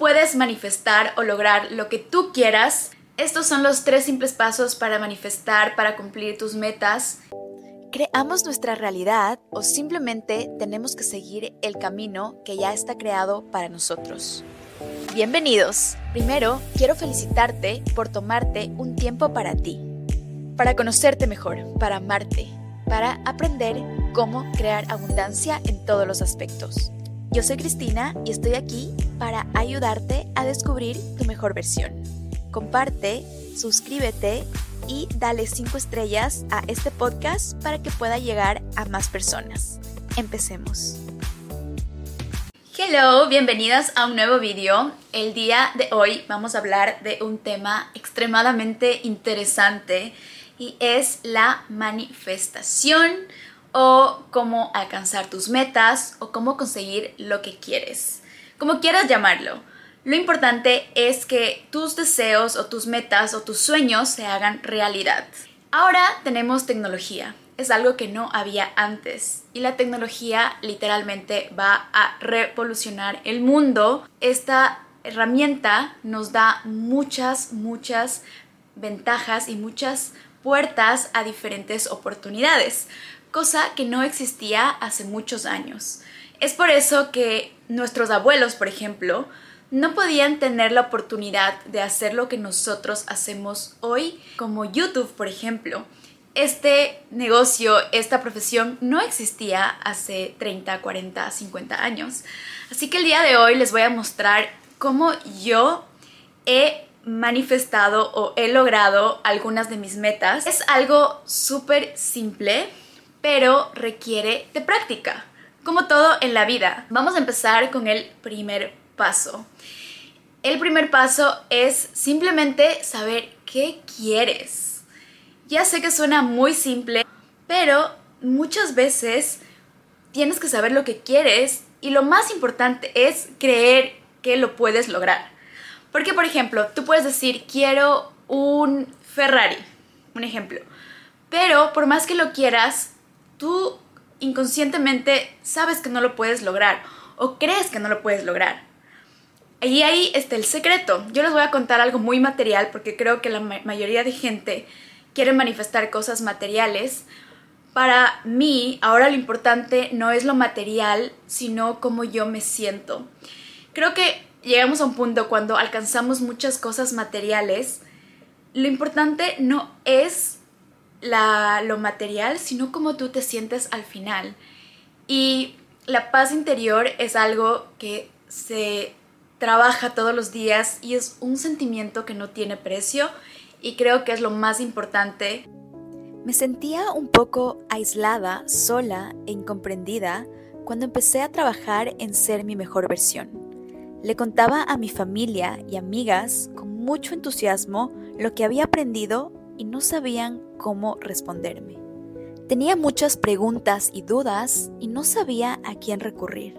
puedes manifestar o lograr lo que tú quieras. Estos son los tres simples pasos para manifestar, para cumplir tus metas. ¿Creamos nuestra realidad o simplemente tenemos que seguir el camino que ya está creado para nosotros? Bienvenidos. Primero, quiero felicitarte por tomarte un tiempo para ti, para conocerte mejor, para amarte, para aprender cómo crear abundancia en todos los aspectos. Yo soy Cristina y estoy aquí para ayudarte a descubrir tu mejor versión. Comparte, suscríbete y dale 5 estrellas a este podcast para que pueda llegar a más personas. Empecemos. Hello, bienvenidas a un nuevo video. El día de hoy vamos a hablar de un tema extremadamente interesante y es la manifestación o cómo alcanzar tus metas o cómo conseguir lo que quieres. Como quieras llamarlo. Lo importante es que tus deseos o tus metas o tus sueños se hagan realidad. Ahora tenemos tecnología. Es algo que no había antes. Y la tecnología literalmente va a revolucionar el mundo. Esta herramienta nos da muchas, muchas ventajas y muchas puertas a diferentes oportunidades cosa que no existía hace muchos años. Es por eso que nuestros abuelos, por ejemplo, no podían tener la oportunidad de hacer lo que nosotros hacemos hoy, como YouTube, por ejemplo. Este negocio, esta profesión no existía hace 30, 40, 50 años. Así que el día de hoy les voy a mostrar cómo yo he manifestado o he logrado algunas de mis metas. Es algo súper simple, pero requiere de práctica, como todo en la vida. Vamos a empezar con el primer paso. El primer paso es simplemente saber qué quieres. Ya sé que suena muy simple, pero muchas veces tienes que saber lo que quieres y lo más importante es creer que lo puedes lograr. Porque, por ejemplo, tú puedes decir, quiero un Ferrari, un ejemplo, pero por más que lo quieras, tú inconscientemente sabes que no lo puedes lograr o crees que no lo puedes lograr. Y ahí está el secreto. Yo les voy a contar algo muy material porque creo que la mayoría de gente quiere manifestar cosas materiales. Para mí, ahora lo importante no es lo material, sino cómo yo me siento. Creo que llegamos a un punto cuando alcanzamos muchas cosas materiales, lo importante no es lo material, sino cómo tú te sientes al final. Y la paz interior es algo que se trabaja todos los días y es un sentimiento que no tiene precio y creo que es lo más importante. Me sentía un poco aislada, sola e incomprendida cuando empecé a trabajar en ser mi mejor versión. Le contaba a mi familia y amigas con mucho entusiasmo lo que había aprendido y no sabían cómo responderme. Tenía muchas preguntas y dudas y no sabía a quién recurrir.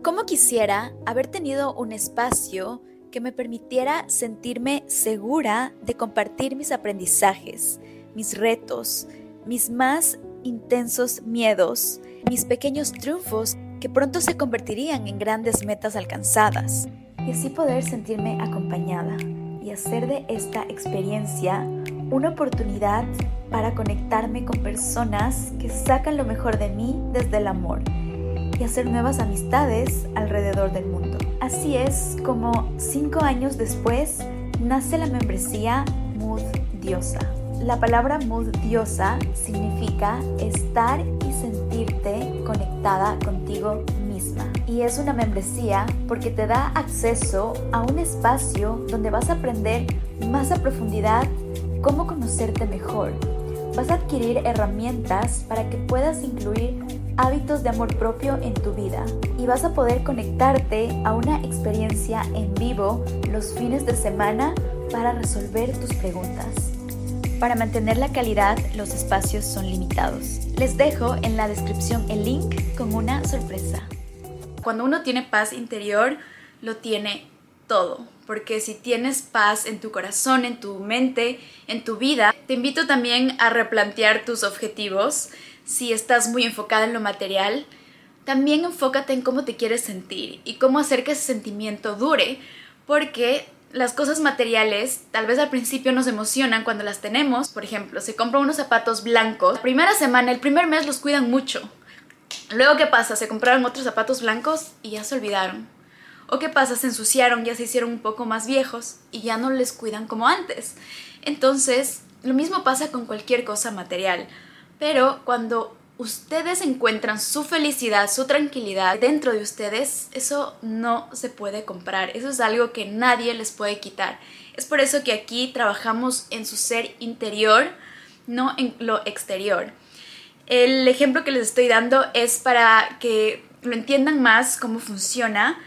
¿Cómo quisiera haber tenido un espacio que me permitiera sentirme segura de compartir mis aprendizajes, mis retos, mis más intensos miedos, mis pequeños triunfos que pronto se convertirían en grandes metas alcanzadas, y así poder sentirme acompañada y hacer de esta experiencia una oportunidad para conectarme con personas que sacan lo mejor de mí desde el amor y hacer nuevas amistades alrededor del mundo. Así es como cinco años después nace la membresía Mood Diosa. La palabra Mood Diosa significa estar y sentirte conectada contigo misma. Y es una membresía porque te da acceso a un espacio donde vas a aprender más a profundidad cómo conocerte mejor. Vas a adquirir herramientas para que puedas incluir hábitos de amor propio en tu vida y vas a poder conectarte a una experiencia en vivo los fines de semana para resolver tus preguntas. Para mantener la calidad, los espacios son limitados. Les dejo en la descripción el link con una sorpresa. Cuando uno tiene paz interior, lo tiene todo, porque si tienes paz en tu corazón, en tu mente, en tu vida, te invito también a replantear tus objetivos. Si estás muy enfocada en lo material, también enfócate en cómo te quieres sentir y cómo hacer que ese sentimiento dure, porque las cosas materiales tal vez al principio nos emocionan cuando las tenemos. Por ejemplo, se compran unos zapatos blancos. La primera semana, el primer mes los cuidan mucho. Luego, ¿qué pasa? Se compraron otros zapatos blancos y ya se olvidaron. ¿O qué pasa? Se ensuciaron, ya se hicieron un poco más viejos y ya no les cuidan como antes. Entonces, lo mismo pasa con cualquier cosa material. Pero cuando ustedes encuentran su felicidad, su tranquilidad dentro de ustedes, eso no se puede comprar. Eso es algo que nadie les puede quitar. Es por eso que aquí trabajamos en su ser interior, no en lo exterior. El ejemplo que les estoy dando es para que lo entiendan más cómo funciona,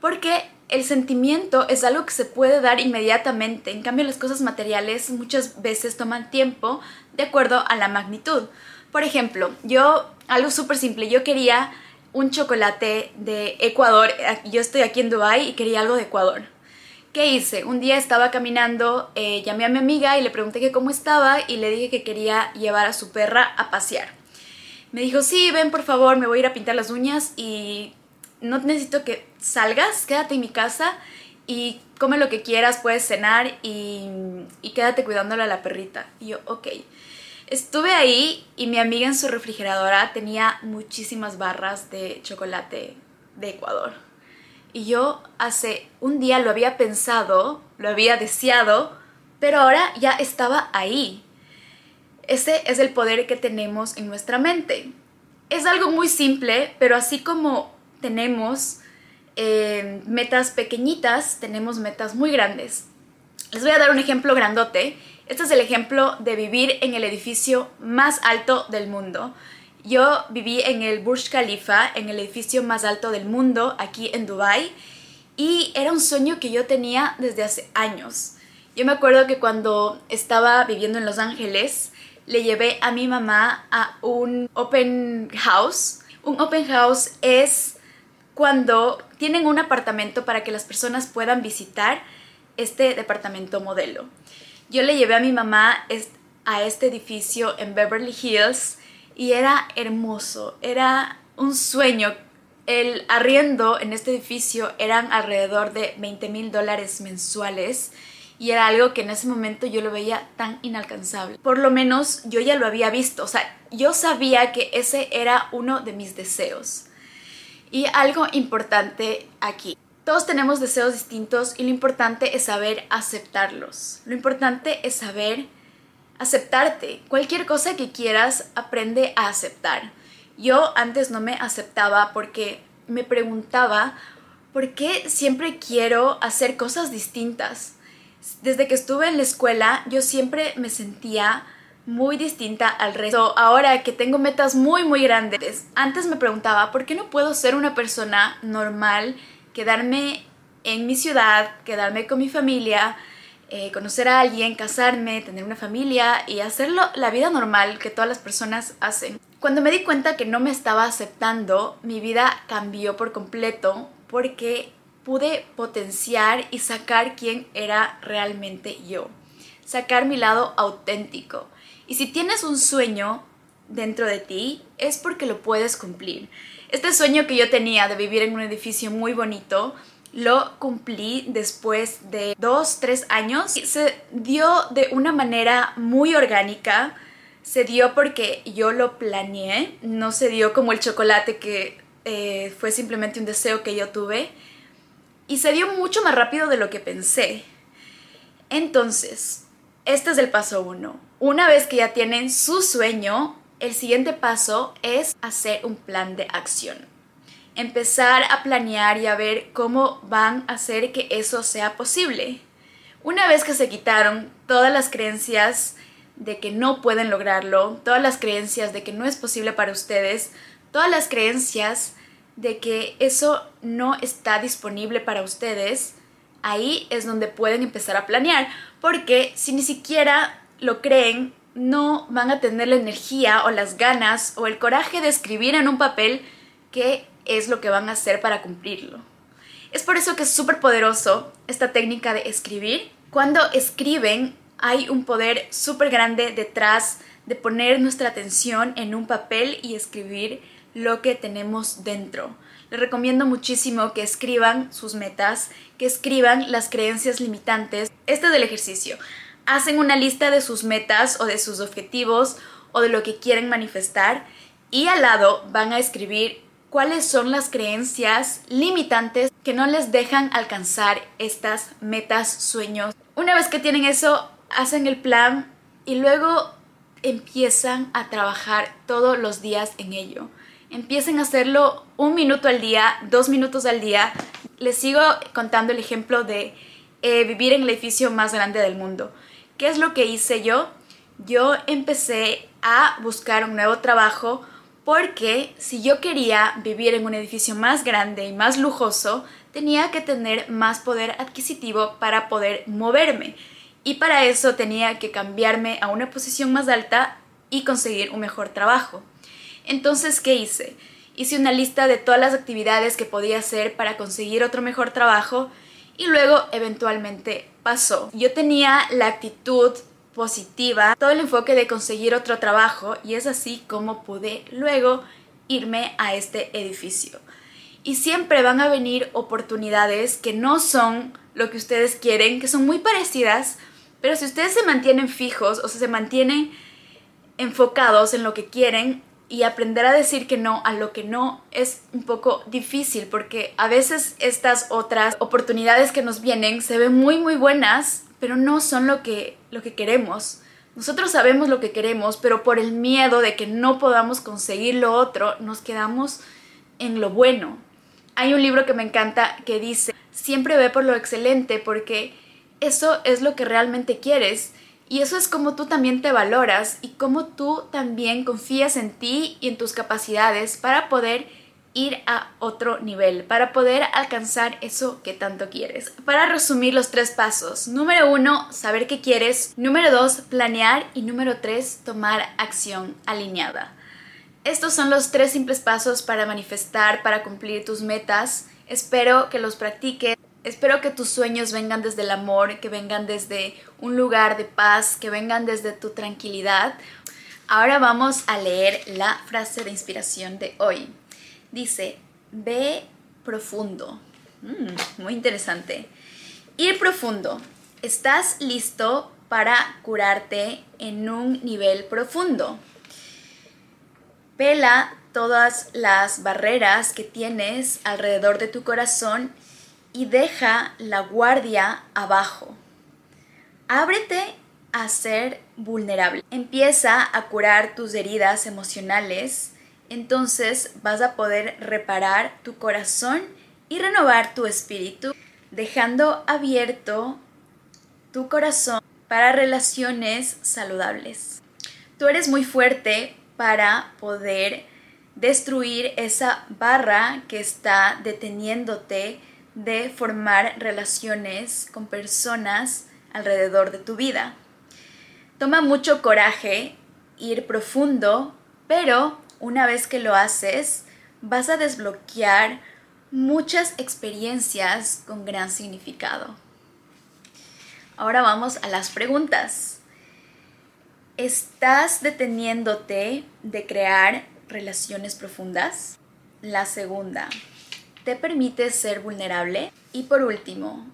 porque el sentimiento es algo que se puede dar inmediatamente. En cambio, las cosas materiales muchas veces toman tiempo de acuerdo a la magnitud. Por ejemplo, yo, algo súper simple, yo quería un chocolate de Ecuador, yo estoy aquí en Dubai y quería algo de Ecuador. ¿Qué hice? Un día estaba caminando, eh, llamé a mi amiga y le pregunté que cómo estaba y le dije que quería llevar a su perra a pasear. Me dijo, sí, ven por favor, me voy a ir a pintar las uñas y no necesito que salgas, quédate en mi casa y come lo que quieras, puedes cenar y, y quédate cuidándole a la perrita. Y yo, ok. Estuve ahí y mi amiga en su refrigeradora tenía muchísimas barras de chocolate de Ecuador. Y yo hace un día lo había pensado, lo había deseado, pero ahora ya estaba ahí. Ese es el poder que tenemos en nuestra mente. Es algo muy simple, pero así como tenemos eh, metas pequeñitas, tenemos metas muy grandes. Les voy a dar un ejemplo grandote este es el ejemplo de vivir en el edificio más alto del mundo. Yo viví en el Burj Khalifa, en el edificio más alto del mundo, aquí en Dubai, y era un sueño que yo tenía desde hace años. Yo me acuerdo que cuando estaba viviendo en Los Ángeles, le llevé a mi mamá a un open house. Un open house es cuando tienen un apartamento para que las personas puedan visitar este departamento modelo. Yo le llevé a mi mamá a este edificio en Beverly Hills y era hermoso, era un sueño. El arriendo en este edificio eran alrededor de 20 mil dólares mensuales y era algo que en ese momento yo lo veía tan inalcanzable. Por lo menos yo ya lo había visto, o sea, yo sabía que ese era uno de mis deseos. Y algo importante aquí, todos tenemos deseos distintos y lo importante es saber aceptarlos. Lo importante es saber aceptarte. Cualquier cosa que quieras, aprende a aceptar. Yo antes no me aceptaba porque me preguntaba por qué siempre quiero hacer cosas distintas. Desde que estuve en la escuela, yo siempre me sentía muy distinta al resto. Ahora que tengo metas muy, muy grandes, antes me preguntaba por qué no puedo ser una persona normal quedarme en mi ciudad, quedarme con mi familia, eh, conocer a alguien, casarme, tener una familia y hacerlo la vida normal que todas las personas hacen. Cuando me di cuenta que no me estaba aceptando, mi vida cambió por completo porque pude potenciar y sacar quién era realmente yo, sacar mi lado auténtico. Y si tienes un sueño dentro de ti, es porque lo puedes cumplir. Este sueño que yo tenía de vivir en un edificio muy bonito, lo cumplí después de dos, tres años. Se dio de una manera muy orgánica. Se dio porque yo lo planeé. No se dio como el chocolate que eh, fue simplemente un deseo que yo tuve. Y se dio mucho más rápido de lo que pensé. Entonces, este es el paso uno. Una vez que ya tienen su sueño, el siguiente paso es hacer un plan de acción. Empezar a planear y a ver cómo van a hacer que eso sea posible. Una vez que se quitaron todas las creencias de que no pueden lograrlo, todas las creencias de que no es posible para ustedes, todas las creencias de que eso no está disponible para ustedes, ahí es donde pueden empezar a planear. Porque si ni siquiera lo creen, no van a tener la energía o las ganas o el coraje de escribir en un papel qué es lo que van a hacer para cumplirlo. Es por eso que es súper poderoso esta técnica de escribir. Cuando escriben hay un poder súper grande detrás de poner nuestra atención en un papel y escribir lo que tenemos dentro, les recomiendo muchísimo que escriban sus metas, que escriban las creencias limitantes. Este es el ejercicio. Hacen una lista de sus metas o de sus objetivos o de lo que quieren manifestar y al lado van a escribir cuáles son las creencias limitantes que no les dejan alcanzar estas metas, sueños. Una vez que tienen eso, hacen el plan y luego empiezan a trabajar todos los días en ello. Empiecen a hacerlo un minuto al día, dos minutos al día. Les sigo contando el ejemplo de eh, vivir en el edificio más grande del mundo. ¿Qué es lo que hice yo? Yo empecé a buscar un nuevo trabajo porque si yo quería vivir en un edificio más grande y más lujoso, tenía que tener más poder adquisitivo para poder moverme. Y para eso tenía que cambiarme a una posición más alta y conseguir un mejor trabajo. Entonces, ¿qué hice? Hice una lista de todas las actividades que podía hacer para conseguir otro mejor trabajo y luego eventualmente pasó. Yo tenía la actitud positiva, todo el enfoque de conseguir otro trabajo y es así como pude luego irme a este edificio. Y siempre van a venir oportunidades que no son lo que ustedes quieren, que son muy parecidas, pero si ustedes se mantienen fijos, o sea, se mantienen enfocados en lo que quieren y aprender a decir que no a lo que no es un poco difícil porque a veces estas otras oportunidades que nos vienen se ven muy muy buenas, pero no son lo que lo que queremos. Nosotros sabemos lo que queremos, pero por el miedo de que no podamos conseguir lo otro, nos quedamos en lo bueno. Hay un libro que me encanta que dice, siempre ve por lo excelente porque eso es lo que realmente quieres y eso es como tú también te valoras y como tú también confías en ti y en tus capacidades para poder ir a otro nivel, para poder alcanzar eso que tanto quieres. Para resumir los tres pasos, número uno, saber qué quieres, número dos, planear y número tres, tomar acción alineada. Estos son los tres simples pasos para manifestar, para cumplir tus metas. Espero que los practiques. Espero que tus sueños vengan desde el amor, que vengan desde un lugar de paz, que vengan desde tu tranquilidad. Ahora vamos a leer la frase de inspiración de hoy. Dice, ve profundo. Mm, muy interesante. Ir profundo. ¿Estás listo para curarte en un nivel profundo? Pela todas las barreras que tienes alrededor de tu corazón y deja la guardia abajo. Ábrete a ser vulnerable. Empieza a curar tus heridas emocionales, entonces vas a poder reparar tu corazón y renovar tu espíritu, dejando abierto tu corazón para relaciones saludables. Tú eres muy fuerte para poder destruir esa barra que está deteniéndote de formar relaciones con personas alrededor de tu vida. Toma mucho coraje ir profundo, pero una vez que lo haces, vas a desbloquear muchas experiencias con gran significado. Ahora vamos a las preguntas. ¿Estás deteniéndote de crear relaciones profundas? La segunda, te permite ser vulnerable. Y por último,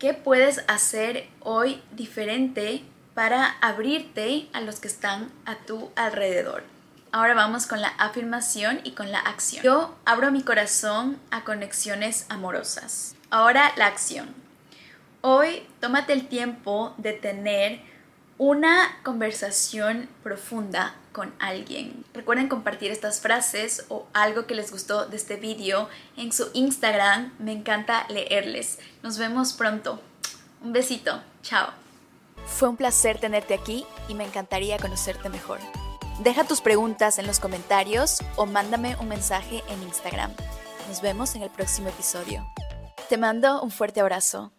¿qué puedes hacer hoy diferente para abrirte a los que están a tu alrededor? Ahora vamos con la afirmación y con la acción. Yo abro mi corazón a conexiones amorosas. Ahora la acción. Hoy tómate el tiempo de tener una conversación profunda con alguien. Recuerden compartir estas frases o algo que les gustó de este vídeo en su Instagram. Me encanta leerles. Nos vemos pronto. Un besito. Chao. Fue un placer tenerte aquí y me encantaría conocerte mejor. Deja tus preguntas en los comentarios o mándame un mensaje en Instagram. Nos vemos en el próximo episodio. Te mando un fuerte abrazo